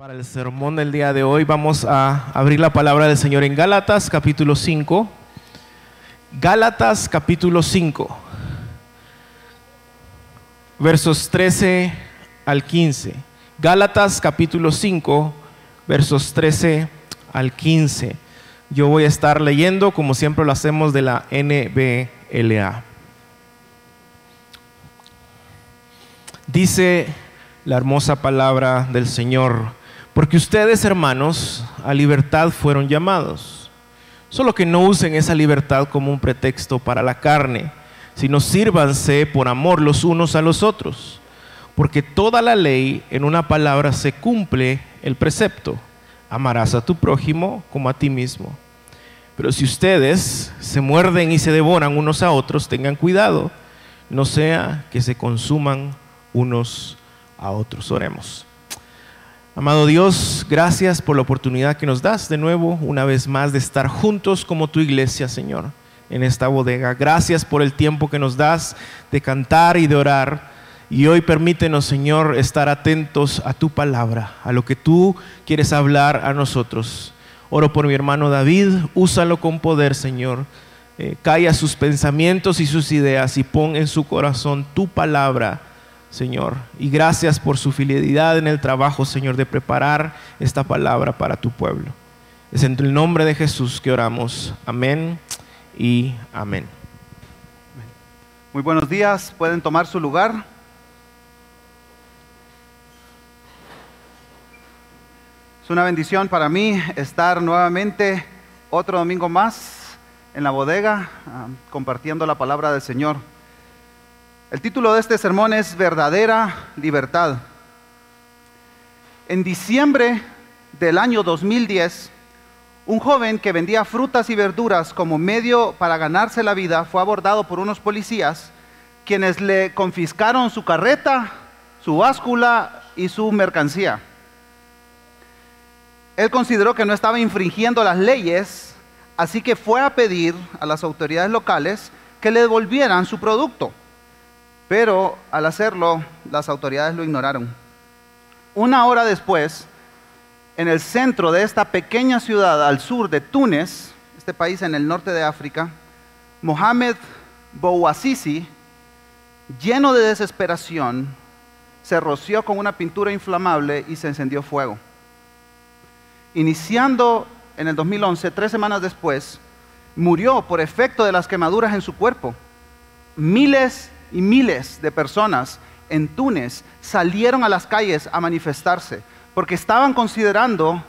Para el sermón del día de hoy vamos a abrir la palabra del Señor en Gálatas capítulo 5. Gálatas capítulo 5, versos 13 al 15. Gálatas capítulo 5, versos 13 al 15. Yo voy a estar leyendo, como siempre lo hacemos, de la NBLA. Dice la hermosa palabra del Señor porque ustedes, hermanos, a libertad fueron llamados. Solo que no usen esa libertad como un pretexto para la carne, sino sírvanse por amor los unos a los otros. Porque toda la ley en una palabra se cumple el precepto. Amarás a tu prójimo como a ti mismo. Pero si ustedes se muerden y se devoran unos a otros, tengan cuidado, no sea que se consuman unos a otros. Oremos. Amado Dios, gracias por la oportunidad que nos das de nuevo, una vez más, de estar juntos como tu iglesia, Señor, en esta bodega. Gracias por el tiempo que nos das de cantar y de orar. Y hoy permítenos, Señor, estar atentos a tu palabra, a lo que tú quieres hablar a nosotros. Oro por mi hermano David, úsalo con poder, Señor. Eh, calla sus pensamientos y sus ideas y pon en su corazón tu palabra Señor. Y gracias por su fidelidad en el trabajo, Señor, de preparar esta palabra para tu pueblo. Es en el nombre de Jesús que oramos. Amén y amén. Muy buenos días, pueden tomar su lugar. Es una bendición para mí estar nuevamente otro domingo más en la bodega ah, compartiendo la palabra del Señor. El título de este sermón es Verdadera Libertad. En diciembre del año 2010, un joven que vendía frutas y verduras como medio para ganarse la vida fue abordado por unos policías quienes le confiscaron su carreta, su báscula y su mercancía. Él consideró que no estaba infringiendo las leyes, así que fue a pedir a las autoridades locales que le devolvieran su producto. Pero al hacerlo, las autoridades lo ignoraron. Una hora después, en el centro de esta pequeña ciudad al sur de Túnez, este país en el norte de África, Mohamed Bouazizi, lleno de desesperación, se roció con una pintura inflamable y se encendió fuego. Iniciando en el 2011, tres semanas después, murió por efecto de las quemaduras en su cuerpo. Miles y miles de personas en Túnez salieron a las calles a manifestarse porque estaban considerando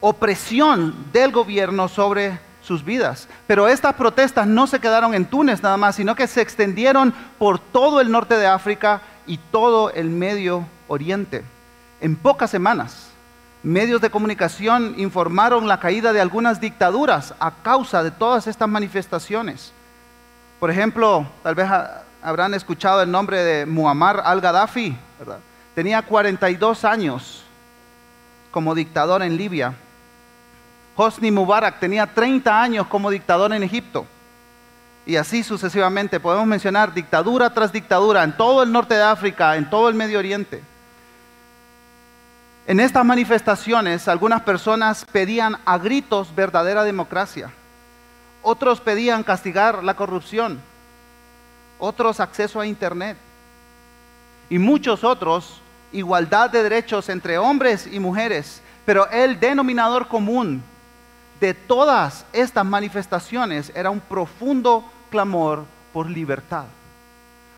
opresión del gobierno sobre sus vidas. Pero estas protestas no se quedaron en Túnez nada más, sino que se extendieron por todo el norte de África y todo el Medio Oriente. En pocas semanas, medios de comunicación informaron la caída de algunas dictaduras a causa de todas estas manifestaciones. Por ejemplo, tal vez habrán escuchado el nombre de Muammar al-Gaddafi, Tenía 42 años como dictador en Libia. Hosni Mubarak tenía 30 años como dictador en Egipto. Y así sucesivamente podemos mencionar dictadura tras dictadura en todo el norte de África, en todo el Medio Oriente. En estas manifestaciones algunas personas pedían a gritos verdadera democracia. Otros pedían castigar la corrupción otros acceso a Internet y muchos otros igualdad de derechos entre hombres y mujeres. Pero el denominador común de todas estas manifestaciones era un profundo clamor por libertad.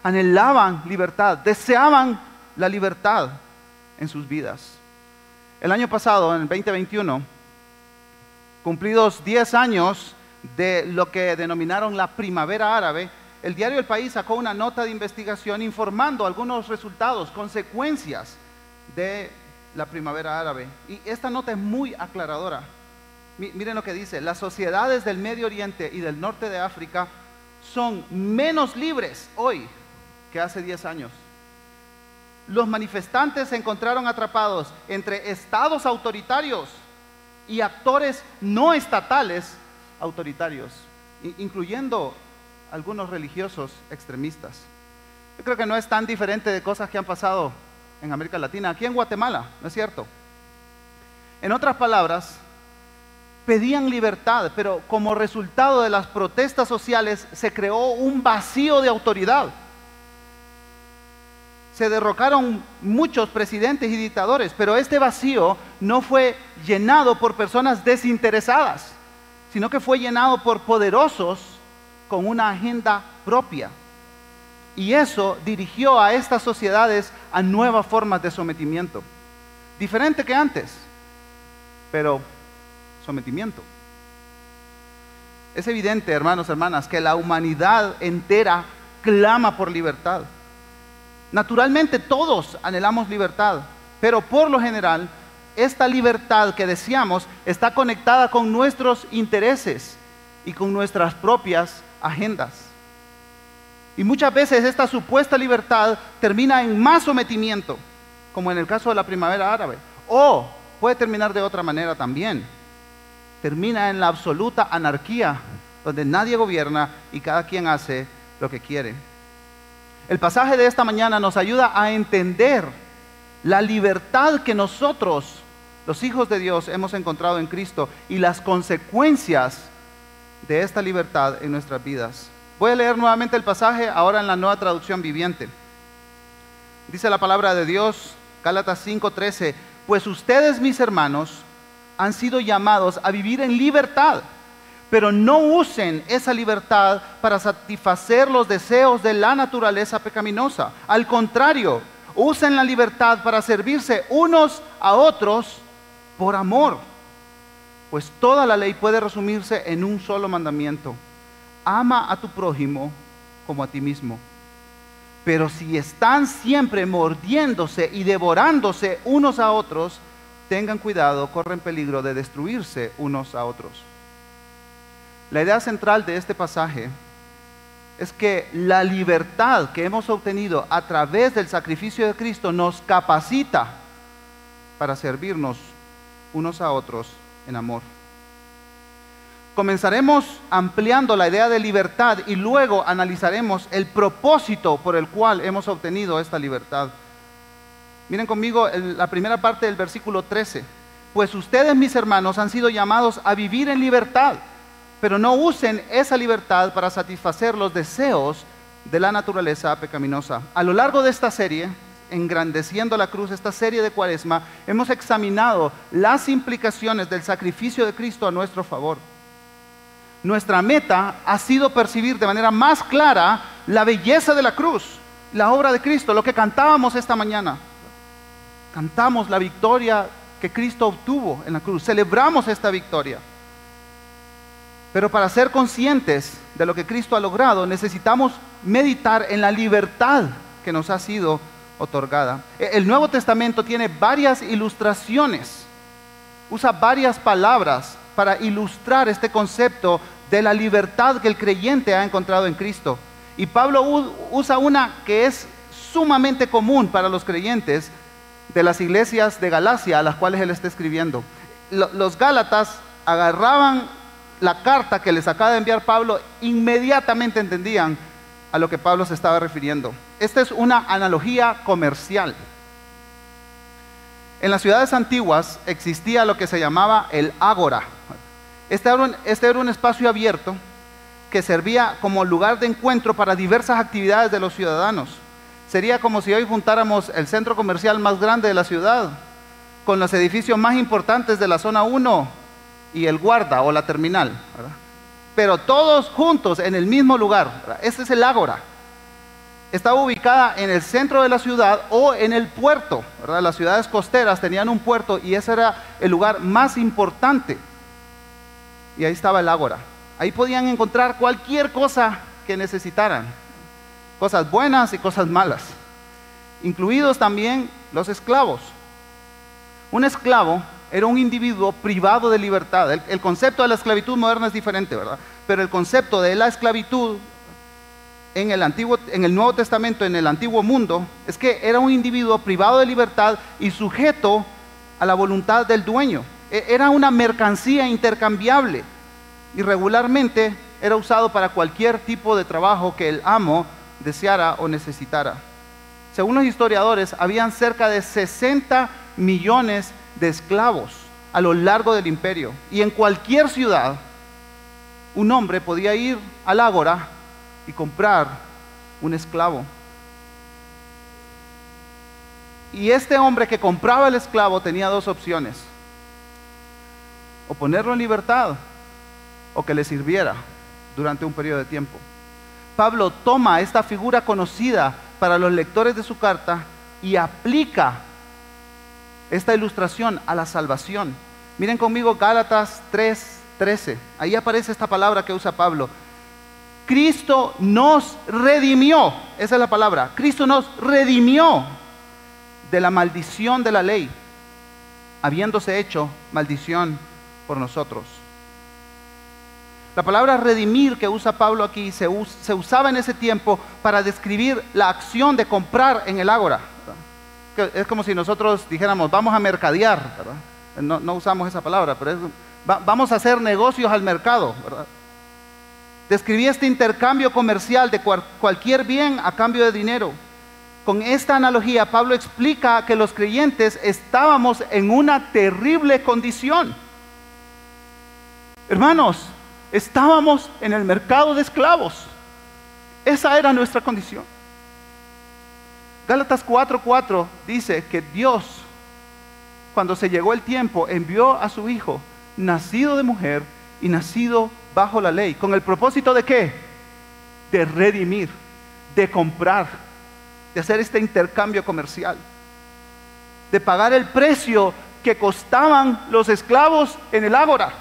Anhelaban libertad, deseaban la libertad en sus vidas. El año pasado, en el 2021, cumplidos 10 años de lo que denominaron la primavera árabe, el diario El País sacó una nota de investigación informando algunos resultados, consecuencias de la primavera árabe. Y esta nota es muy aclaradora. Miren lo que dice, las sociedades del Medio Oriente y del norte de África son menos libres hoy que hace 10 años. Los manifestantes se encontraron atrapados entre estados autoritarios y actores no estatales autoritarios, incluyendo algunos religiosos extremistas. Yo creo que no es tan diferente de cosas que han pasado en América Latina, aquí en Guatemala, ¿no es cierto? En otras palabras, pedían libertad, pero como resultado de las protestas sociales se creó un vacío de autoridad. Se derrocaron muchos presidentes y dictadores, pero este vacío no fue llenado por personas desinteresadas, sino que fue llenado por poderosos con una agenda propia. Y eso dirigió a estas sociedades a nuevas formas de sometimiento, diferente que antes, pero sometimiento. Es evidente, hermanos, hermanas, que la humanidad entera clama por libertad. Naturalmente todos anhelamos libertad, pero por lo general esta libertad que deseamos está conectada con nuestros intereses y con nuestras propias agendas. Y muchas veces esta supuesta libertad termina en más sometimiento, como en el caso de la primavera árabe, o puede terminar de otra manera también termina en la absoluta anarquía, donde nadie gobierna y cada quien hace lo que quiere. El pasaje de esta mañana nos ayuda a entender la libertad que nosotros, los hijos de Dios, hemos encontrado en Cristo y las consecuencias de esta libertad en nuestras vidas. Voy a leer nuevamente el pasaje ahora en la nueva traducción viviente. Dice la palabra de Dios, Gálatas 5:13, pues ustedes mis hermanos, han sido llamados a vivir en libertad, pero no usen esa libertad para satisfacer los deseos de la naturaleza pecaminosa. Al contrario, usen la libertad para servirse unos a otros por amor. Pues toda la ley puede resumirse en un solo mandamiento. Ama a tu prójimo como a ti mismo. Pero si están siempre mordiéndose y devorándose unos a otros, tengan cuidado, corren peligro de destruirse unos a otros. La idea central de este pasaje es que la libertad que hemos obtenido a través del sacrificio de Cristo nos capacita para servirnos unos a otros en amor. Comenzaremos ampliando la idea de libertad y luego analizaremos el propósito por el cual hemos obtenido esta libertad. Miren conmigo la primera parte del versículo 13. Pues ustedes, mis hermanos, han sido llamados a vivir en libertad, pero no usen esa libertad para satisfacer los deseos de la naturaleza pecaminosa. A lo largo de esta serie, engrandeciendo la cruz, esta serie de cuaresma, hemos examinado las implicaciones del sacrificio de Cristo a nuestro favor. Nuestra meta ha sido percibir de manera más clara la belleza de la cruz, la obra de Cristo, lo que cantábamos esta mañana. Cantamos la victoria que Cristo obtuvo en la cruz. Celebramos esta victoria. Pero para ser conscientes de lo que Cristo ha logrado, necesitamos meditar en la libertad que nos ha sido otorgada. E, el Nuevo Testamento tiene varias ilustraciones, usa varias palabras para ilustrar este concepto de la libertad que el creyente ha encontrado en Cristo. Y Pablo usa una que es sumamente común para los creyentes, de las iglesias de Galacia a las cuales él está escribiendo. Los Gálatas agarraban la carta que les acaba de enviar Pablo, inmediatamente entendían a lo que Pablo se estaba refiriendo. Esta es una analogía comercial. En las ciudades antiguas existía lo que se llamaba el ágora. Este era, un, este era un espacio abierto que servía como lugar de encuentro para diversas actividades de los ciudadanos. Sería como si hoy juntáramos el centro comercial más grande de la ciudad con los edificios más importantes de la zona 1 y el guarda o la terminal. Pero todos juntos en el mismo lugar. Este es el ágora. Estaba ubicada en el centro de la ciudad o en el puerto. Las ciudades costeras tenían un puerto y ese era el lugar más importante. Y ahí estaba el ágora. Ahí podían encontrar cualquier cosa que necesitaran cosas buenas y cosas malas, incluidos también los esclavos. Un esclavo era un individuo privado de libertad. El, concepto de la esclavitud moderna es diferente, ¿verdad? Pero el concepto de la esclavitud en el, antiguo, en el Nuevo Testamento, en el antiguo mundo, es que era un individuo privado de libertad y sujeto a la voluntad del dueño. E, era una mercancía intercambiable y regularmente era usado para cualquier tipo de trabajo que el amo deseara o necesitara. Según los historiadores, habían cerca de 60 millones de esclavos, a lo largo del imperio. Y en cualquier ciudad, un hombre podía ir al ágora y comprar un esclavo. Y este hombre que compraba el esclavo tenía dos opciones. O ponerlo en libertad o que le sirviera durante un periodo de tiempo. Pablo toma esta figura conocida para los lectores de su carta y aplica esta ilustración a la salvación. Miren conmigo Gálatas 3, 13. Ahí aparece esta palabra que usa Pablo. Cristo nos redimió, esa es la palabra. Cristo nos redimió de la maldición de la ley, habiéndose hecho maldición por nosotros. La palabra redimir que usa Pablo aquí se, usaba en ese tiempo para describir la acción de comprar en el ágora. Es como si nosotros dijéramos, vamos a mercadear, No, usamos esa palabra, pero vamos a hacer negocios al mercado. Describía este intercambio comercial de cualquier bien a cambio de dinero. Con esta analogía, Pablo explica que los creyentes estábamos en una terrible condición. Hermanos, estábamos en el mercado de esclavos. Esa era nuestra condición. Gálatas 4:4 dice que Dios, cuando se llegó el tiempo, envió a su Hijo, nacido de mujer y nacido bajo la ley, con el propósito de qué? De redimir, de comprar de hacer este intercambio comercial, de pagar el precio que costaban los esclavos en el ágora.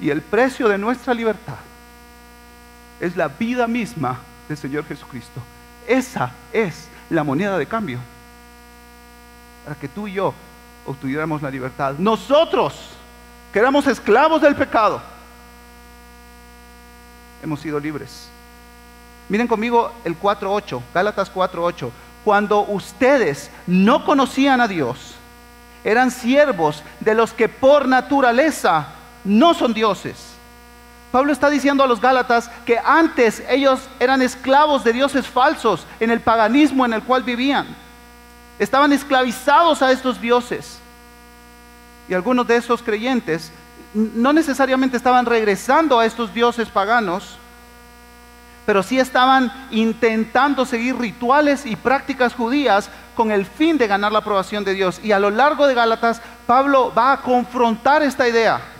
Y el precio de nuestra libertad es la vida misma del Señor Jesucristo. Esa es la moneda de cambio para que tú y yo obtuviéramos la libertad. Nosotros, que éramos esclavos del pecado, hemos sido libres. Miren conmigo el 4.8, Gálatas 4.8. Cuando ustedes no conocían a Dios, eran siervos de los que por naturaleza no son dioses. Pablo está diciendo a los Gálatas que antes ellos eran esclavos de dioses falsos en el paganismo en el cual vivían. Estaban esclavizados a estos dioses. Y algunos de esos creyentes no necesariamente estaban regresando a estos dioses paganos, pero sí estaban intentando seguir rituales y prácticas judías con el fin de ganar la aprobación de Dios. Y a lo largo de Gálatas, Pablo va a confrontar esta idea.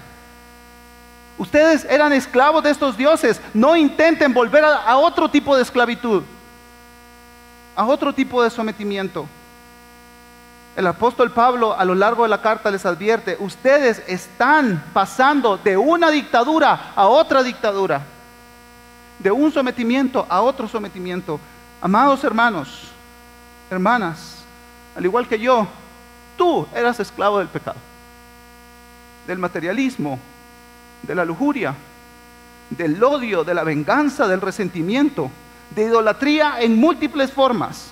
Ustedes eran esclavos de estos dioses, no intenten volver a, otro tipo de esclavitud, a otro tipo de sometimiento. El apóstol Pablo a lo largo de la carta les advierte, ustedes están pasando de una dictadura a otra dictadura de un sometimiento a otro sometimiento. Amados hermanos, hermanas, al igual que yo, tú eras esclavo del pecado, del materialismo, de la lujuria, del odio, de la venganza, del resentimiento, de idolatría en múltiples formas,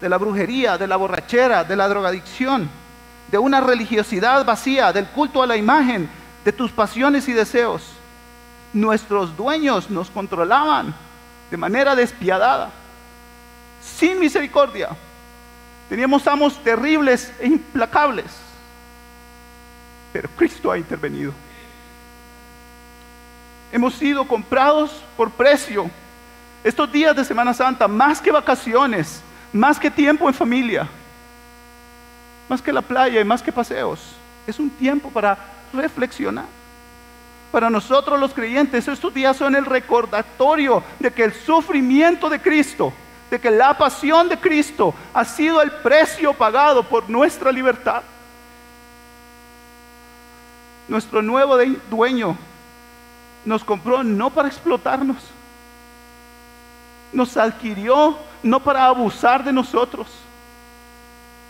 de la brujería, de la borrachera, de la drogadicción, de una religiosidad vacía, del culto a la imagen, de tus pasiones y deseos nuestros dueños nos controlaban de manera despiadada, sin misericordia. Teníamos amos terribles e implacables, pero Cristo ha intervenido. Hemos sido comprados por precio. Estos días de Semana Santa, más que vacaciones, más que tiempo en familia, más que la playa y más que paseos, es un tiempo para reflexionar. Para nosotros los creyentes estos días son el recordatorio de que el sufrimiento de Cristo, de que la pasión de Cristo ha sido el precio pagado por nuestra libertad. Nuestro nuevo dueño nos compró no para explotarnos, nos adquirió no para abusar de nosotros.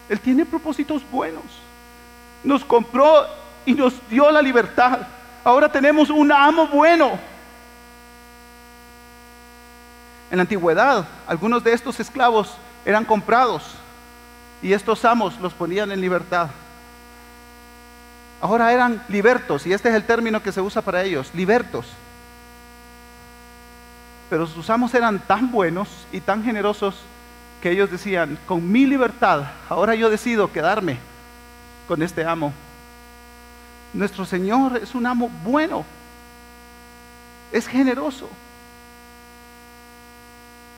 Él tiene propósitos buenos. Nos compró y nos dio la libertad. Ahora tenemos un amo bueno. En la antigüedad, algunos de estos esclavos eran comprados y estos amos los ponían en libertad. Ahora eran libertos, y este es el término que se usa para ellos, libertos. Pero sus amos eran tan buenos y tan generosos que ellos decían, con mi libertad, ahora yo decido quedarme con este amo. Nuestro Señor es un amo bueno, es generoso.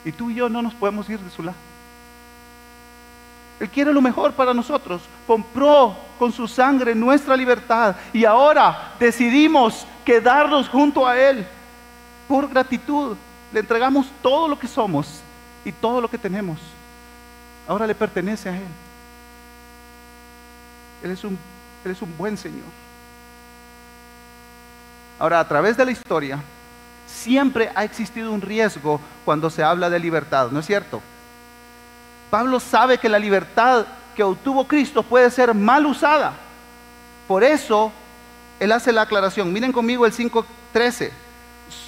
Y tú y yo no nos podemos ir de su lado. Él quiere lo mejor para nosotros. Compró con su sangre nuestra libertad y ahora decidimos quedarnos junto a Él por gratitud. Le entregamos todo lo que somos y todo lo que tenemos. Ahora le pertenece a Él. Él es un, buen Señor. Ahora, a través de la historia, siempre ha existido un riesgo cuando se habla de libertad, ¿no es cierto? Pablo sabe que la libertad que obtuvo Cristo puede ser mal usada. Por eso, él hace la aclaración. Miren conmigo el 5.13.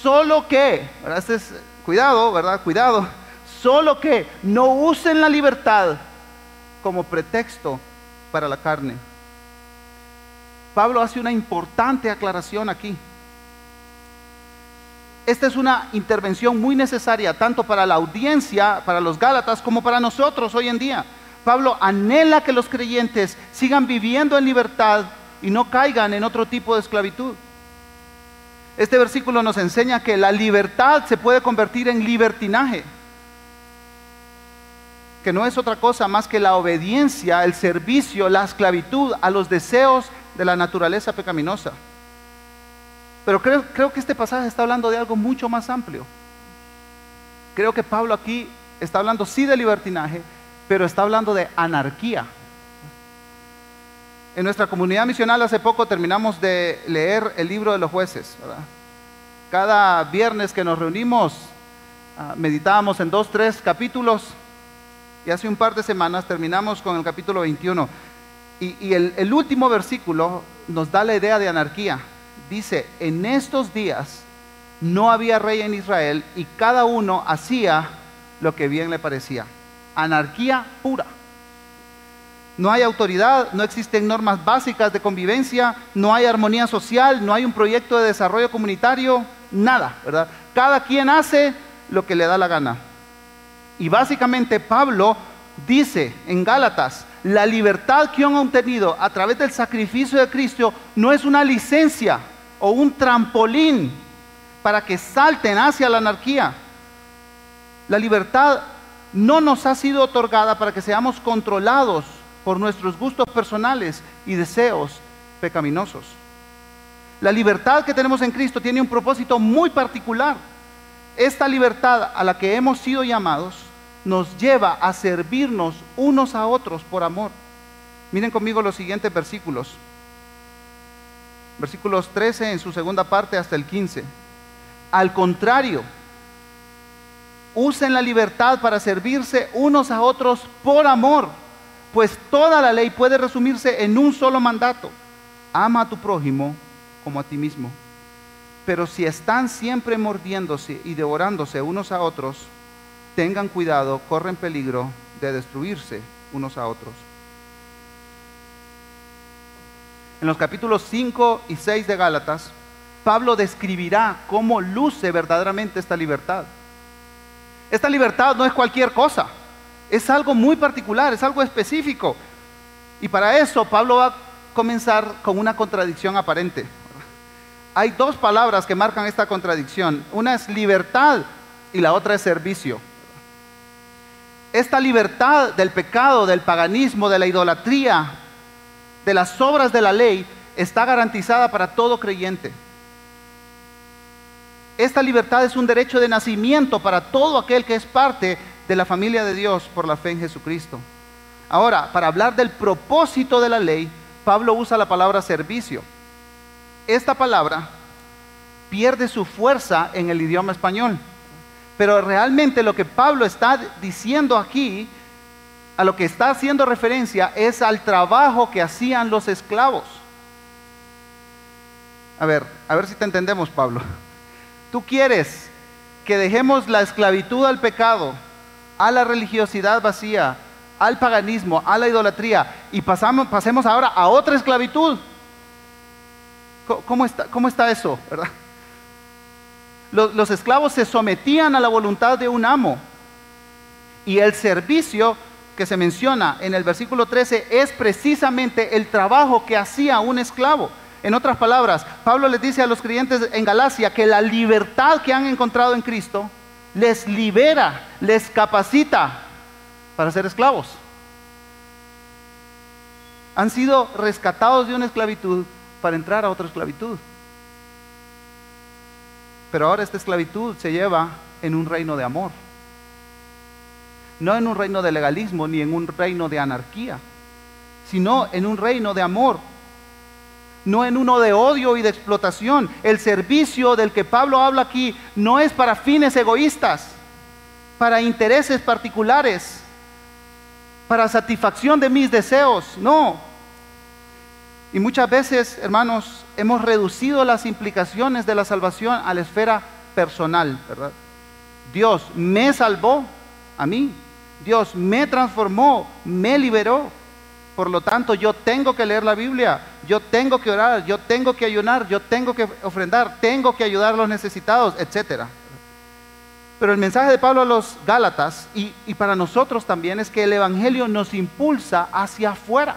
Solo que, este cuidado, ¿verdad? Cuidado. Solo que no usen la libertad como pretexto para la carne. Pablo hace una importante aclaración aquí. Esta es una intervención muy necesaria tanto para la audiencia, para los Gálatas, como para nosotros hoy en día. Pablo anhela que los creyentes sigan viviendo en libertad y no caigan en otro tipo de esclavitud. Este versículo nos enseña que la libertad se puede convertir en libertinaje, que no es otra cosa más que la obediencia, el servicio, la esclavitud a los deseos de la naturaleza pecaminosa. Pero creo, creo que este pasaje está hablando de algo mucho más amplio. Creo que Pablo aquí está hablando sí de libertinaje, pero está hablando de anarquía. En nuestra comunidad misional hace poco terminamos de leer el libro de los jueces. Cada viernes que nos reunimos ah, meditábamos en dos, tres capítulos y hace un par de semanas terminamos con el capítulo 21. Y, el último versículo nos da la idea de anarquía dice, en estos días no había rey en Israel y cada uno hacía lo que bien le parecía. Anarquía pura. No hay autoridad, no existen normas básicas de convivencia, no hay armonía social, no hay un proyecto de desarrollo comunitario, nada, ¿verdad? Cada quien hace lo que le da la gana. Y básicamente Pablo dice en Gálatas, la libertad que han obtenido a través del sacrificio de Cristo no es una licencia, o un trampolín para que salten hacia la anarquía. La libertad no nos ha sido otorgada para que seamos controlados por nuestros gustos personales y deseos pecaminosos. La libertad que tenemos en Cristo tiene un propósito muy particular. Esta libertad a la que hemos sido llamados nos lleva a servirnos unos a otros por amor. Miren conmigo los siguientes versículos versículos 13 en su segunda parte hasta el 15. Al contrario, usen la libertad para servirse unos a otros por amor, pues toda la ley puede resumirse en un solo mandato. Ama a tu prójimo como a ti mismo. Pero si están siempre mordiéndose y devorándose unos a otros, tengan cuidado, corren peligro de destruirse unos a otros. En los capítulos 5 y 6 de Gálatas, Pablo describirá cómo luce verdaderamente esta libertad. Esta libertad no es cualquier cosa, es algo muy particular, es algo específico. Y para eso Pablo va a comenzar con una contradicción aparente. Hay dos palabras que marcan esta contradicción. Una es libertad y la otra es servicio. Esta libertad del pecado, del paganismo, de la idolatría, de las obras de la ley está garantizada para todo creyente. Esta libertad es un derecho de nacimiento para todo aquel que es parte de la familia de Dios por la fe en Jesucristo. Ahora, para hablar del propósito de la ley, Pablo usa la palabra servicio. Esta palabra pierde su fuerza en el idioma español. Pero realmente lo que Pablo está diciendo aquí a lo que está haciendo referencia es al trabajo que hacían los esclavos. A ver, a ver si te entendemos, Pablo. Tú quieres que dejemos la esclavitud al pecado, a la religiosidad vacía, al paganismo, a la idolatría y pasamos, pasemos ahora a otra esclavitud. ¿Cómo está, eso? ¿verdad? Los esclavos se sometían a la voluntad de un amo y el servicio que se menciona en el versículo 13 es precisamente el trabajo que hacía un esclavo. En otras palabras, Pablo les dice a los creyentes en Galacia que la libertad que han encontrado en Cristo les libera, les capacita para ser esclavos. Han sido rescatados de una esclavitud para entrar a otra esclavitud. Pero ahora esta esclavitud se lleva en un reino de amor. No en un reino de legalismo ni en un reino de anarquía, sino en un reino de amor. No en uno de odio y de explotación. El servicio del que Pablo habla aquí no es para fines egoístas, para intereses particulares, para satisfacción de mis deseos. No. Y muchas veces, hermanos, hemos reducido las implicaciones de la salvación a la esfera personal, ¿verdad? Dios me salvó a mí. Dios me transformó, me liberó. Por lo tanto, yo tengo que leer la Biblia, yo tengo que orar, yo tengo que ayunar, yo tengo que ofrendar, tengo que ayudar a los necesitados, etc. Pero el mensaje de Pablo a los Gálatas y, y para nosotros también es que el Evangelio nos impulsa hacia afuera.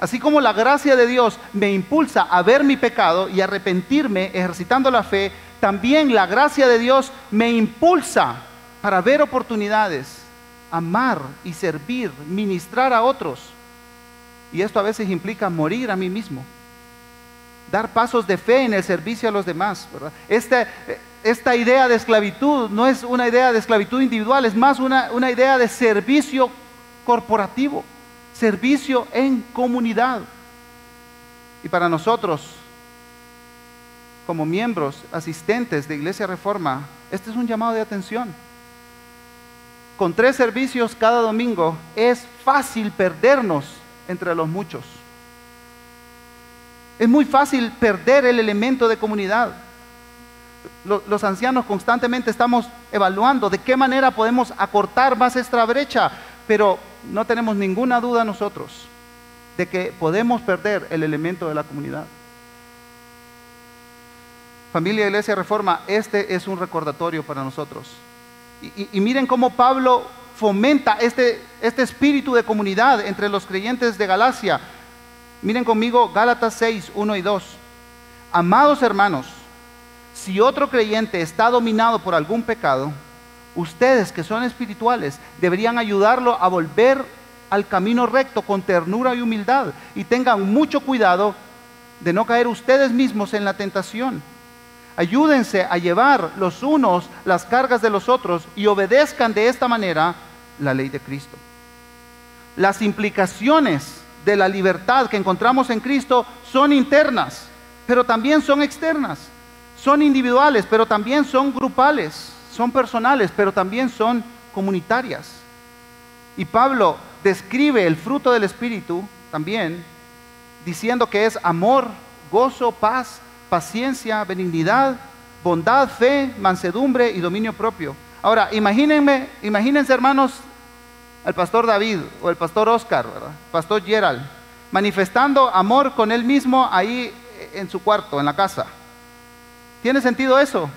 Así como la gracia de Dios me impulsa a ver mi pecado y arrepentirme ejercitando la fe, también la gracia de Dios me impulsa para ver oportunidades, amar y servir, ministrar a otros. Y esto a veces implica morir a mí mismo, dar pasos de fe en el servicio a los demás. Esta, esta, idea de esclavitud no es una idea de esclavitud individual, es más una, una idea de servicio corporativo servicio en comunidad. Y para nosotros, como miembros, asistentes de Iglesia Reforma, este es un llamado de atención. Con tres servicios cada domingo es fácil perdernos entre los muchos. Es muy fácil perder el elemento de comunidad. Los ancianos constantemente estamos evaluando de qué manera podemos acortar más esta brecha, pero no tenemos ninguna duda nosotros de que podemos perder el elemento de la comunidad. Familia Iglesia Reforma, este es un recordatorio para nosotros. Y, miren cómo Pablo fomenta este, este espíritu de comunidad entre los creyentes de Galacia. Miren conmigo Gálatas 6, 1 y 2. Amados hermanos, si otro creyente está dominado por algún pecado, ustedes que son espirituales deberían ayudarlo a volver al camino recto con ternura y humildad y tengan mucho cuidado de no caer ustedes mismos en la tentación. Ayúdense a llevar los unos las cargas de los otros y obedezcan de esta manera la ley de Cristo. Las implicaciones de la libertad que encontramos en Cristo son internas, pero también son externas. Son individuales, pero también son grupales son personales, pero también son comunitarias. Y Pablo describe el fruto del Espíritu también diciendo que es amor, gozo, paz, paciencia, benignidad, bondad, fe, mansedumbre y dominio propio. Ahora, imagínense, imagínense hermanos, el pastor David o el pastor Oscar, ¿verdad? pastor Gerald, manifestando amor con él mismo ahí en su cuarto, en la casa. ¿Tiene sentido eso?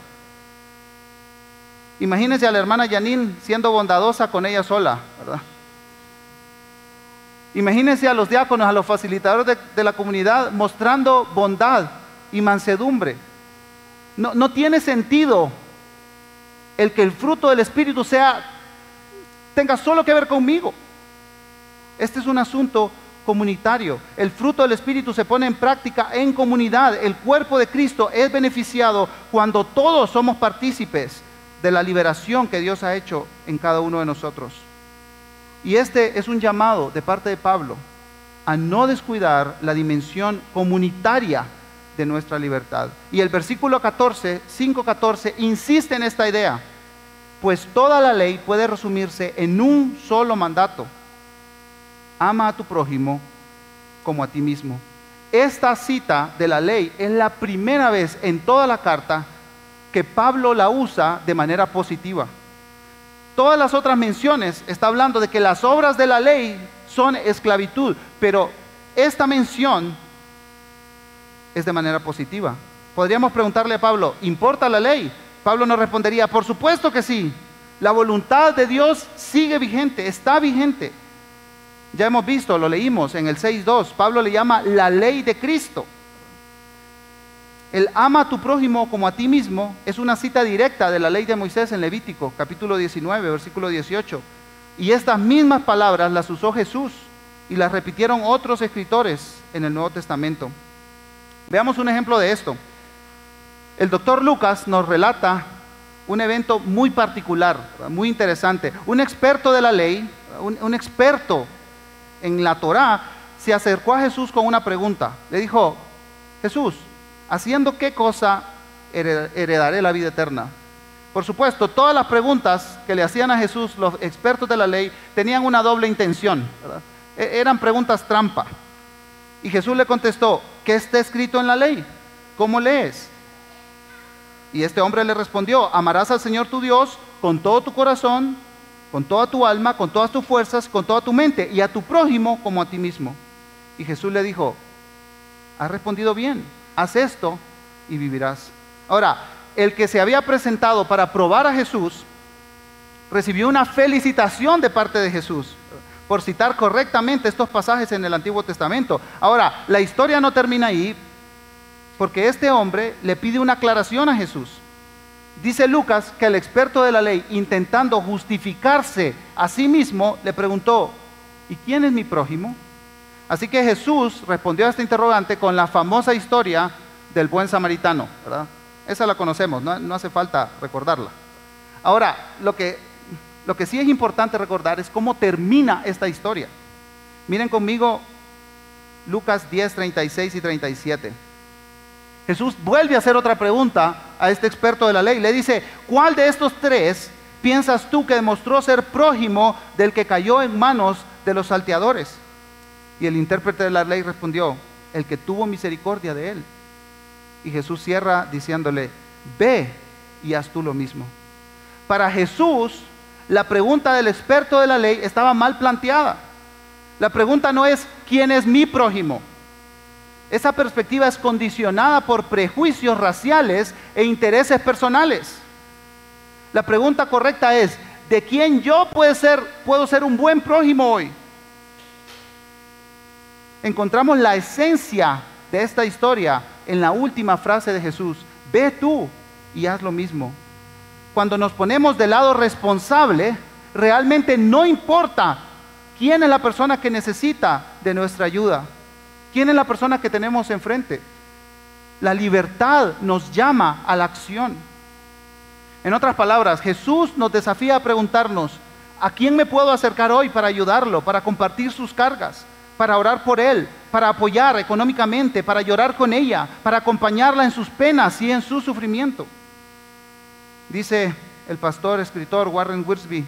Imagínense a la hermana Janine siendo bondadosa con ella sola, ¿verdad? Imagínense a los diáconos, a los facilitadores de, de la comunidad mostrando bondad y mansedumbre. No, tiene sentido el que el fruto del Espíritu sea, tenga solo que ver conmigo. Este es un asunto comunitario. El fruto del Espíritu se pone en práctica en comunidad. El cuerpo de Cristo es beneficiado cuando todos somos partícipes de la liberación que Dios ha hecho en cada uno de nosotros. Y este es un llamado de parte de Pablo a no descuidar la dimensión comunitaria de nuestra libertad. Y el versículo 14, 5.14, insiste en esta idea, pues toda la ley puede resumirse en un solo mandato. Ama a tu prójimo como a ti mismo. Esta cita de la ley es la primera vez en toda la carta que Pablo la usa de manera positiva. Todas las otras menciones está hablando de que las obras de la ley son esclavitud, pero esta mención es de manera positiva. Podríamos preguntarle a Pablo, ¿importa la ley? Pablo nos respondería, por supuesto que sí. La voluntad de Dios sigue vigente, está vigente. Ya hemos visto, lo leímos en el 6.2, Pablo le llama la ley de Cristo. El ama a tu prójimo como a ti mismo es una cita directa de la ley de Moisés en Levítico, capítulo 19, versículo 18. Y estas mismas palabras las usó Jesús y las repitieron otros escritores en el Nuevo Testamento. Veamos un ejemplo de esto. El doctor Lucas nos relata un evento muy particular, muy interesante. Un experto de la ley, un, experto en la Torá, se acercó a Jesús con una pregunta. Le dijo, Jesús, ¿haciendo qué cosa heredaré la vida eterna? Por supuesto, todas las preguntas que le hacían a Jesús los expertos de la ley tenían una doble intención. E, eran preguntas trampa. Y Jesús le contestó, ¿qué está escrito en la ley? ¿Cómo lees? Y este hombre le respondió, amarás al Señor tu Dios con todo tu corazón, con toda tu alma, con todas tus fuerzas, con toda tu mente, y a tu prójimo como a ti mismo. Y Jesús le dijo, has respondido bien, haz esto y vivirás. Ahora, el que se había presentado para probar a Jesús, recibió una felicitación de parte de Jesús por citar correctamente estos pasajes en el Antiguo Testamento. Ahora, la historia no termina ahí, porque este hombre le pide una aclaración a Jesús. Dice Lucas que el experto de la ley, intentando justificarse a sí mismo, le preguntó, ¿y quién es mi prójimo? Así que Jesús respondió a esta interrogante con la famosa historia del buen samaritano, ¿verdad? Esa la conocemos, no, hace falta recordarla. Ahora, lo que, lo que sí es importante recordar es cómo termina esta historia. Miren conmigo Lucas 10, 36 y 37. Jesús vuelve a hacer otra pregunta a este experto de la ley. Le dice, ¿cuál de estos tres piensas tú que demostró ser prójimo del que cayó en manos de los salteadores? Y el intérprete de la ley respondió, el que tuvo misericordia de él. Y Jesús cierra diciéndole, ve y haz tú lo mismo. Para Jesús, la pregunta del experto de la ley estaba mal planteada. La pregunta no es, ¿quién es mi prójimo? Esa perspectiva es condicionada por prejuicios raciales e intereses personales. La pregunta correcta es, ¿de quién yo puedo ser, puedo ser un buen prójimo hoy? Encontramos la esencia de esta historia en la última frase de Jesús. Ve tú y haz lo mismo. Cuando nos ponemos del lado responsable, realmente no importa quién es la persona que necesita de nuestra ayuda. ¿Quién es la persona que tenemos enfrente? La libertad nos llama a la acción. En otras palabras, Jesús nos desafía a preguntarnos, ¿a quién me puedo acercar hoy para ayudarlo, para compartir sus cargas, para orar por él, para apoyar económicamente, para llorar con ella, para acompañarla en sus penas y en su sufrimiento? Dice el pastor escritor Warren Wiersbe,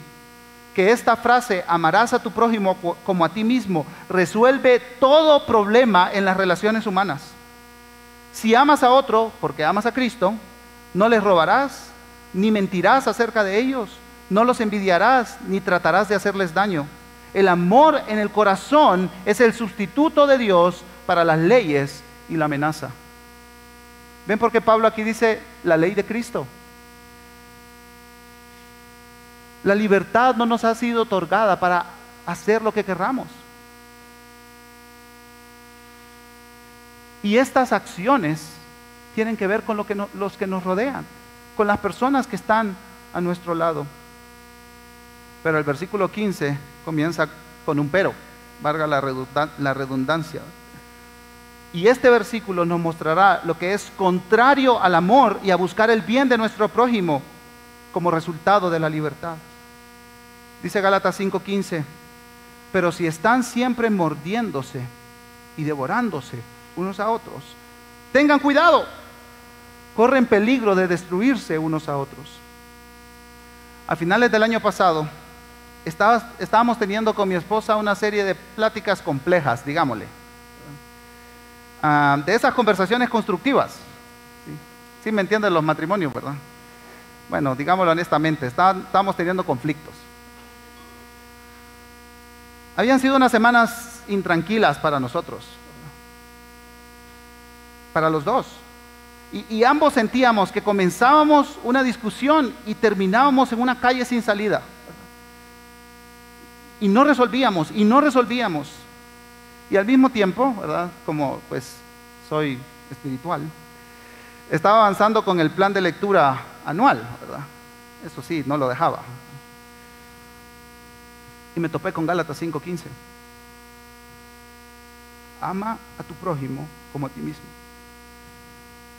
que esta frase, amarás a tu prójimo como a ti mismo, resuelve todo problema en las relaciones humanas. Si amas a otro porque amas a Cristo, no les robarás, ni mentirás acerca de ellos, no los envidiarás, ni tratarás de hacerles daño. El amor en el corazón es el sustituto de Dios para las leyes y la amenaza. ¿Ven por qué Pablo aquí dice la ley de Cristo? La libertad no nos ha sido otorgada para hacer lo que querramos. Y estas acciones tienen que ver con lo que los que nos rodean, con las personas que están a nuestro lado. Pero el versículo 15 comienza con un pero, valga la redundancia. Y este versículo nos mostrará lo que es contrario al amor y a buscar el bien de nuestro prójimo como resultado de la libertad. Dice Gálatas 5:15, pero si están siempre mordiéndose y devorándose unos a otros, tengan cuidado, corren peligro de destruirse unos a otros. A finales del año pasado, estábamos teniendo con mi esposa una serie de pláticas complejas, digámosle, ah, de esas conversaciones constructivas. ¿Sí? me entienden los matrimonios, verdad? Bueno, digámoslo honestamente, estábamos teniendo conflictos. Habían sido unas semanas intranquilas para nosotros, para los dos. Y, ambos sentíamos que comenzábamos una discusión y terminábamos en una calle sin salida. Y no resolvíamos, y no resolvíamos. Y al mismo tiempo, ¿verdad? Como pues soy espiritual, estaba avanzando con el plan de lectura anual, ¿verdad? Eso sí, no lo dejaba. Y me topé con Gálatas 5:15. Ama a tu prójimo como a ti mismo.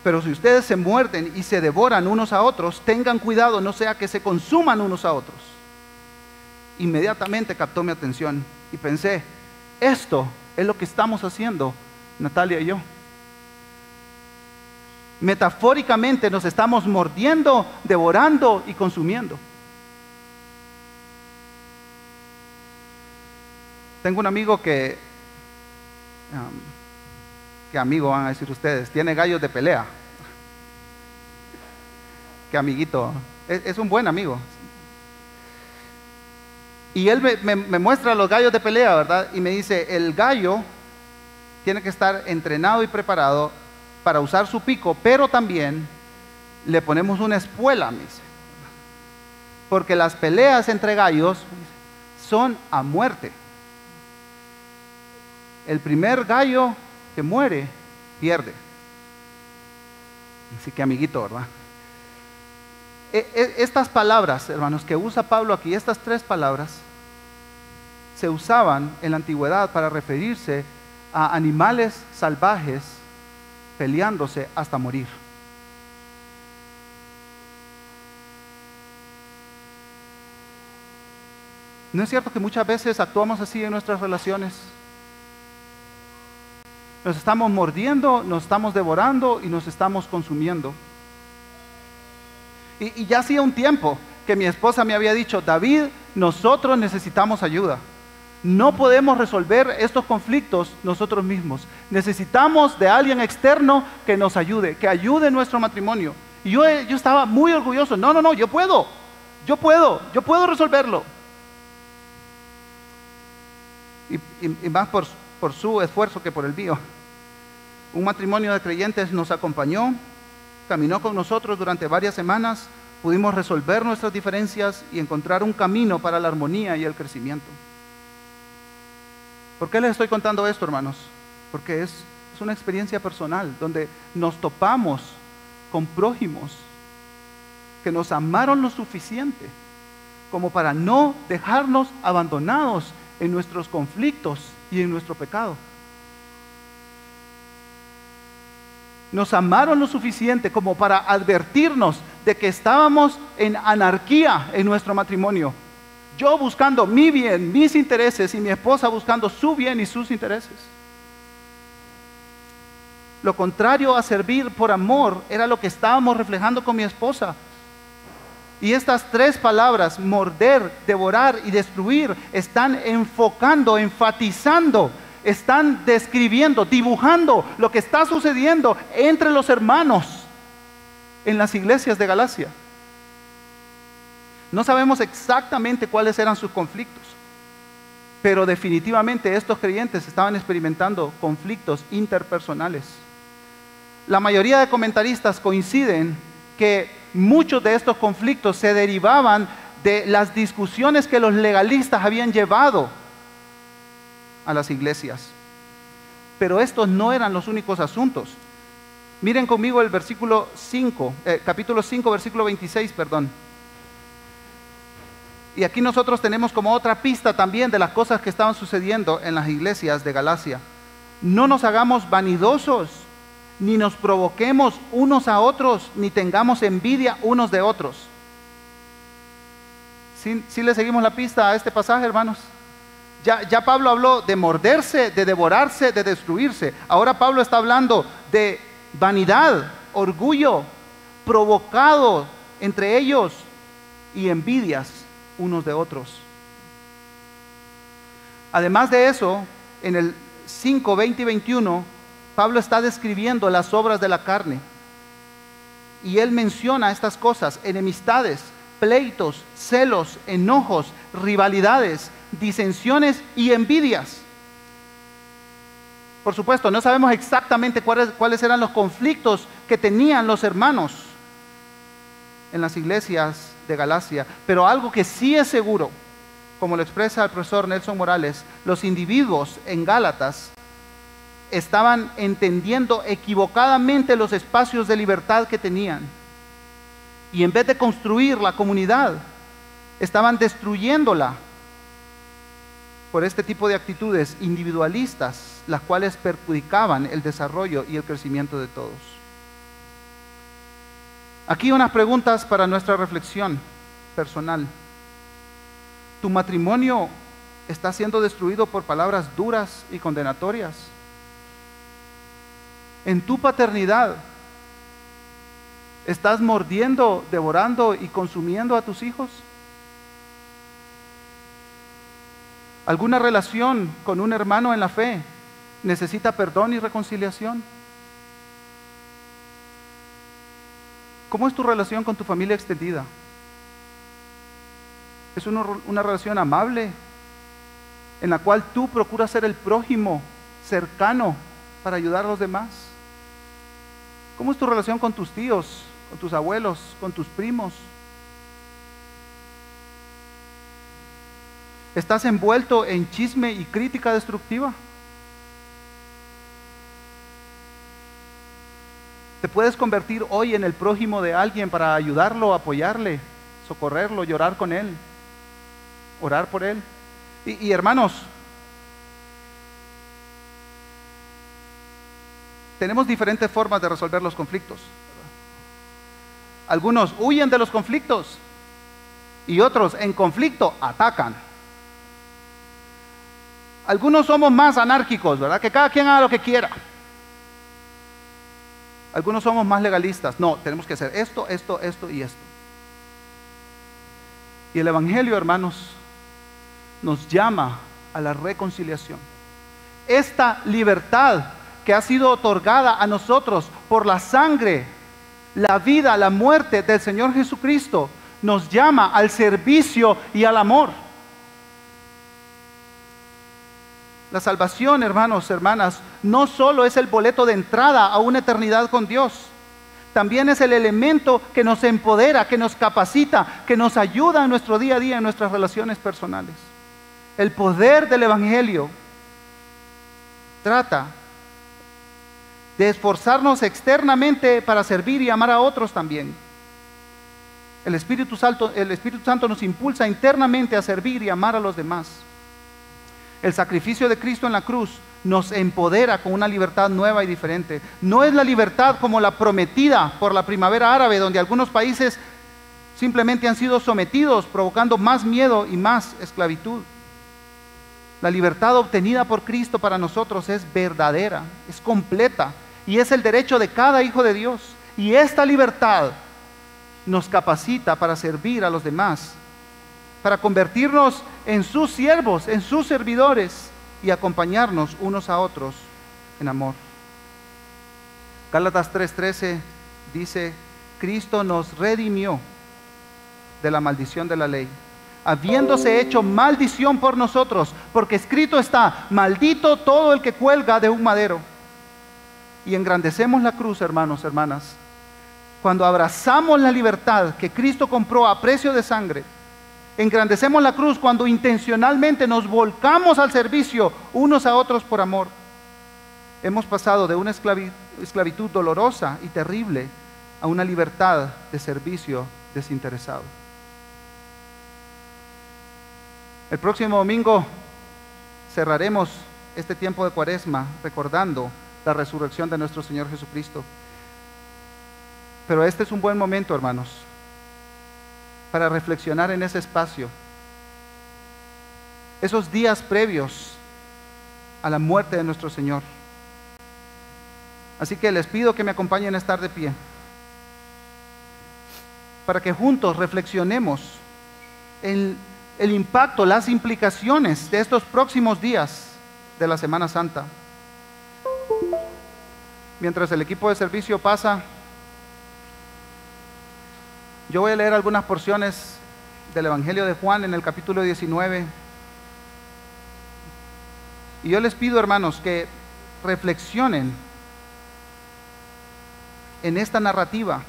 Pero si ustedes se muerden y se devoran unos a otros, tengan cuidado, no sea que se consuman unos a otros. Inmediatamente captó mi atención y pensé, esto es lo que estamos haciendo Natalia y yo. Metafóricamente nos estamos mordiendo, devorando y consumiendo. Tengo un amigo que, um, que amigo van a decir ustedes, tiene gallos de pelea. Qué amiguito, es, un buen amigo. Y él me, me- me muestra los gallos de pelea, ¿verdad? Y me dice, el gallo tiene que estar entrenado y preparado para usar su pico, pero también le ponemos una espuela, me dice. Porque las peleas entre gallos son a muerte. El primer gallo que muere pierde. Así que amiguito, ¿verdad? E- e- Estas palabras, hermanos, que usa Pablo aquí, estas tres palabras, se usaban en la antigüedad para referirse a animales salvajes peleándose hasta morir. ¿No es cierto que muchas veces actuamos así en nuestras relaciones? Nos estamos mordiendo, nos estamos devorando y nos estamos consumiendo. Y, ya hacía un tiempo que mi esposa me había dicho, David, nosotros necesitamos ayuda. No podemos resolver estos conflictos nosotros mismos. Necesitamos de alguien externo que nos ayude, que ayude nuestro matrimonio. Y yo, yo estaba muy orgulloso. No, no, no, yo puedo. Yo puedo. Yo puedo resolverlo. Y, y- y más por, por su esfuerzo que por el mío. Un matrimonio de creyentes nos acompañó, caminó con nosotros durante varias semanas, pudimos resolver nuestras diferencias y encontrar un camino para la armonía y el crecimiento. ¿Por qué les estoy contando esto, hermanos? Porque es, es una experiencia personal donde nos topamos con prójimos que nos amaron lo suficiente como para no dejarnos abandonados en nuestros conflictos y en nuestro pecado. Nos amaron lo suficiente como para advertirnos de que estábamos en anarquía en nuestro matrimonio. Yo buscando mi bien, mis intereses y mi esposa buscando su bien y sus intereses. Lo contrario a servir por amor era lo que estábamos reflejando con mi esposa. Y estas tres palabras, morder, devorar y destruir, están enfocando, enfatizando, están describiendo, dibujando lo que está sucediendo entre los hermanos en las iglesias de Galacia. No sabemos exactamente cuáles eran sus conflictos, pero definitivamente estos creyentes estaban experimentando conflictos interpersonales. La mayoría de comentaristas coinciden que muchos de estos conflictos se derivaban de las discusiones que los legalistas habían llevado a las iglesias. Pero estos no eran los únicos asuntos. Miren conmigo el versículo 5, eh, capítulo 5, versículo 26, perdón. Y aquí nosotros tenemos como otra pista también de las cosas que estaban sucediendo en las iglesias de Galacia. No nos hagamos vanidosos, ni nos provoquemos unos a otros, ni tengamos envidia unos de otros. ¿Sí, sí le seguimos la pista a este pasaje, hermanos? Ya, ya Pablo habló de morderse, de devorarse, de destruirse. Ahora Pablo está hablando de vanidad, orgullo, provocado entre ellos y envidias unos de otros. Además de eso, en el 5, 20 y 21, Pablo está describiendo las obras de la carne. Y él menciona estas cosas, enemistades, pleitos, celos, enojos, rivalidades, disensiones y envidias. Por supuesto, no sabemos exactamente cuáles, eran los conflictos que tenían los hermanos en las iglesias de Galacia, pero algo que sí es seguro, como lo expresa el profesor Nelson Morales, los individuos en Gálatas estaban entendiendo equivocadamente los espacios de libertad que tenían. Y en vez de construir la comunidad, estaban destruyéndola por este tipo de actitudes individualistas, las cuales perjudicaban el desarrollo y el crecimiento de todos. Aquí unas preguntas para nuestra reflexión personal. ¿Tu matrimonio está siendo destruido por palabras duras y condenatorias? En tu paternidad, ¿estás mordiendo, devorando y consumiendo a tus hijos? ¿Alguna relación con un hermano en la fe necesita perdón y reconciliación? ¿Cómo es tu relación con tu familia extendida? ¿Es una, relación amable en la cual tú procuras ser el prójimo cercano para ayudar a los demás? ¿Cómo es tu relación con tus tíos, con tus abuelos, con tus primos? ¿Estás envuelto en chisme y crítica destructiva? ¿Te puedes convertir hoy en el prójimo de alguien para ayudarlo, apoyarle, socorrerlo, llorar con él, orar por él? Y, y hermanos, tenemos diferentes formas de resolver los conflictos. Algunos huyen de los conflictos y otros en conflicto atacan. Algunos somos más anárquicos, ¿verdad? Que cada quien haga lo que quiera. Algunos somos más legalistas. No, tenemos que hacer esto, esto, esto y esto. Y el Evangelio, hermanos, nos llama a la reconciliación. Esta libertad que ha sido otorgada a nosotros por la sangre, la vida, la muerte del Señor Jesucristo, nos llama al servicio y al amor. La salvación, hermanos, hermanas, no solo es el boleto de entrada a una eternidad con Dios, también es el elemento que nos empodera, que nos capacita, que nos ayuda en nuestro día a día, en nuestras relaciones personales. El poder del Evangelio trata de esforzarnos externamente para servir y amar a otros también. El Espíritu Santo, el Espíritu Santo nos impulsa internamente a servir y amar a los demás. El sacrificio de Cristo en la cruz nos empodera con una libertad nueva y diferente. No es la libertad como la prometida por la primavera árabe, donde algunos países simplemente han sido sometidos, provocando más miedo y más esclavitud. La libertad obtenida por Cristo para nosotros es verdadera, es completa y es el derecho de cada hijo de Dios. Y esta libertad nos capacita para servir a los demás para convertirnos en sus siervos, en sus servidores y acompañarnos unos a otros en amor. Gálatas 3:13 dice, Cristo nos redimió de la maldición de la ley, habiéndose hecho maldición por nosotros, porque escrito está, maldito todo el que cuelga de un madero. Y engrandecemos la cruz, hermanos, hermanas, cuando abrazamos la libertad que Cristo compró a precio de sangre Engrandecemos la cruz cuando intencionalmente nos volcamos al servicio unos a otros por amor. Hemos pasado de una esclavitud dolorosa y terrible a una libertad de servicio desinteresado. El próximo domingo cerraremos este tiempo de cuaresma recordando la resurrección de nuestro Señor Jesucristo. Pero este es un buen momento, hermanos, para reflexionar en ese espacio. Esos días previos a la muerte de nuestro Señor. Así que les pido que me acompañen a estar de pie. Para que juntos reflexionemos en el impacto, las implicaciones de estos próximos días de la Semana Santa. Mientras el equipo de servicio pasa yo voy a leer algunas porciones del Evangelio de Juan en el capítulo 19. Y yo les pido, hermanos, que reflexionen en esta narrativa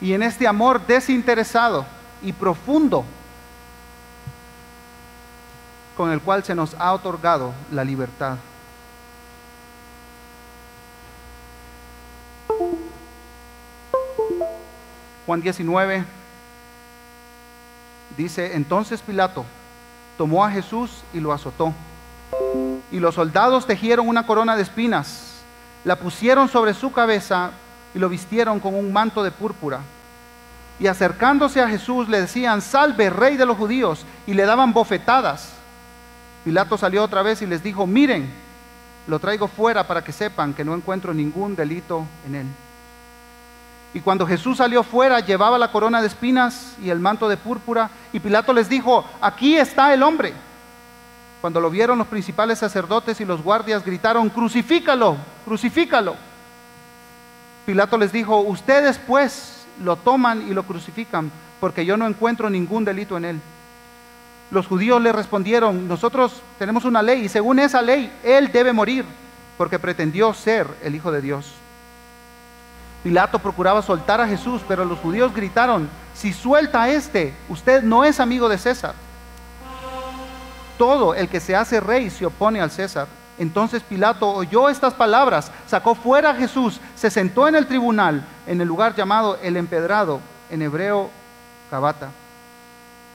y en este amor desinteresado y profundo con el cual se nos ha otorgado la libertad. Juan 19 dice, entonces Pilato tomó a Jesús y lo azotó. Y los soldados tejieron una corona de espinas, la pusieron sobre su cabeza y lo vistieron con un manto de púrpura. Y acercándose a Jesús le decían, salve, rey de los judíos, y le daban bofetadas. Pilato salió otra vez y les dijo, miren, lo traigo fuera para que sepan que no encuentro ningún delito en él. Y cuando Jesús salió fuera, llevaba la corona de espinas y el manto de púrpura, y Pilato les dijo, aquí está el hombre. Cuando lo vieron los principales sacerdotes y los guardias gritaron, crucifícalo, crucifícalo. Pilato les dijo, ustedes pues lo toman y lo crucifican, porque yo no encuentro ningún delito en él. Los judíos le respondieron, nosotros tenemos una ley y según esa ley él debe morir, porque pretendió ser el Hijo de Dios. Pilato procuraba soltar a Jesús, pero los judíos gritaron, si suelta a este, usted no es amigo de César. Todo el que se hace rey se opone al César. Entonces Pilato oyó estas palabras, sacó fuera a Jesús, se sentó en el tribunal, en el lugar llamado el empedrado, en hebreo Cabata.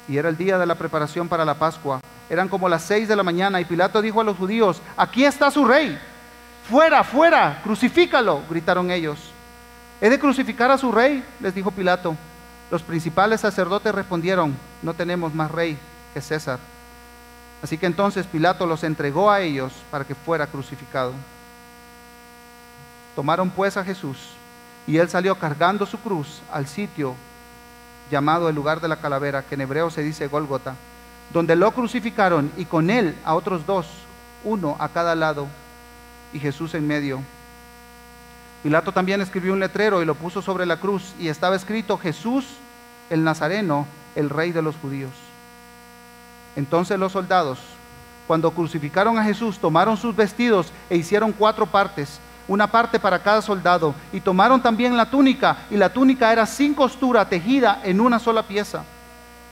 Y era el día de la preparación para la Pascua. Eran como las seis de la mañana y Pilato dijo a los judíos, aquí está su rey. Fuera, fuera, crucifícalo, gritaron ellos. ¿He de crucificar a su rey? les dijo Pilato. Los principales sacerdotes respondieron, no tenemos más rey que César. Así que entonces Pilato los entregó a ellos para que fuera crucificado. Tomaron pues a Jesús y él salió cargando su cruz al sitio llamado el lugar de la calavera, que en hebreo se dice Gólgota, donde lo crucificaron y con él a otros dos, uno a cada lado y Jesús en medio. Pilato también escribió un letrero y lo puso sobre la cruz y estaba escrito Jesús el Nazareno, el rey de los judíos. Entonces los soldados, cuando crucificaron a Jesús, tomaron sus vestidos e hicieron cuatro partes, una parte para cada soldado, y tomaron también la túnica, y la túnica era sin costura, tejida en una sola pieza.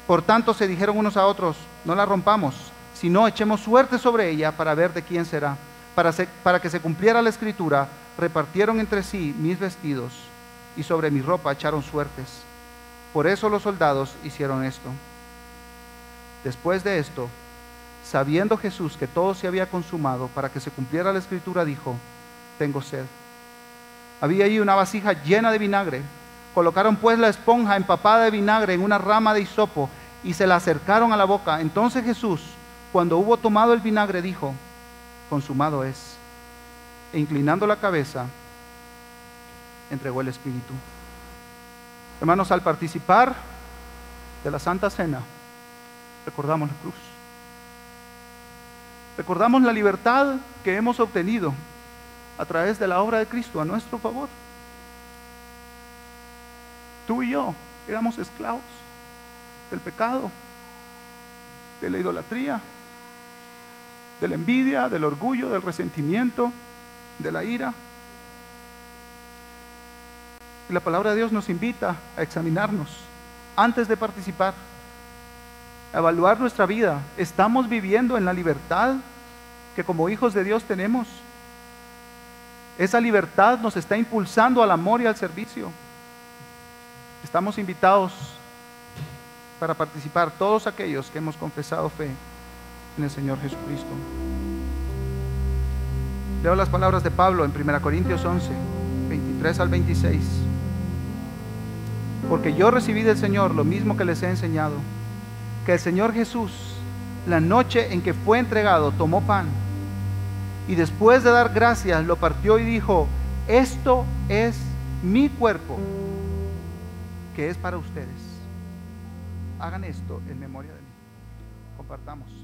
Por tanto se dijeron unos a otros, no la rompamos, sino echemos suerte sobre ella para ver de quién será. Para, para que se cumpliera la escritura, repartieron entre sí mis vestidos, y sobre mi ropa echaron suertes. Por eso los soldados hicieron esto. Después de esto, sabiendo Jesús que todo se había consumado para que se cumpliera la escritura, dijo, tengo sed. Había allí una vasija llena de vinagre. Colocaron pues la esponja empapada de vinagre en una rama de hisopo y se la acercaron a la boca. Entonces Jesús, cuando hubo tomado el vinagre, dijo, consumado es. E inclinando la cabeza, entregó el Espíritu. Hermanos, al participar de la Santa Cena, recordamos la cruz. Recordamos la libertad que hemos obtenido a través de la obra de Cristo a nuestro favor. Tú y yo éramos esclavos del pecado, de la idolatría, de la envidia, del orgullo, del resentimiento, de la ira. Y la palabra de Dios nos invita a examinarnos antes de participar evaluar nuestra vida. ¿Estamos viviendo en la libertad que como hijos de Dios tenemos? Esa libertad nos está impulsando al amor y al servicio. Estamos invitados para participar todos aquellos que hemos confesado fe en el Señor Jesucristo. Leo las palabras de Pablo en 1 Corintios 11, 23 al 26. Porque yo recibí del Señor lo mismo que les he enseñado que el Señor Jesús, la noche en que fue entregado, tomó pan y después de dar gracias lo partió y dijo, esto es mi cuerpo, que es para ustedes. Hagan esto en memoria de mí. Compartamos.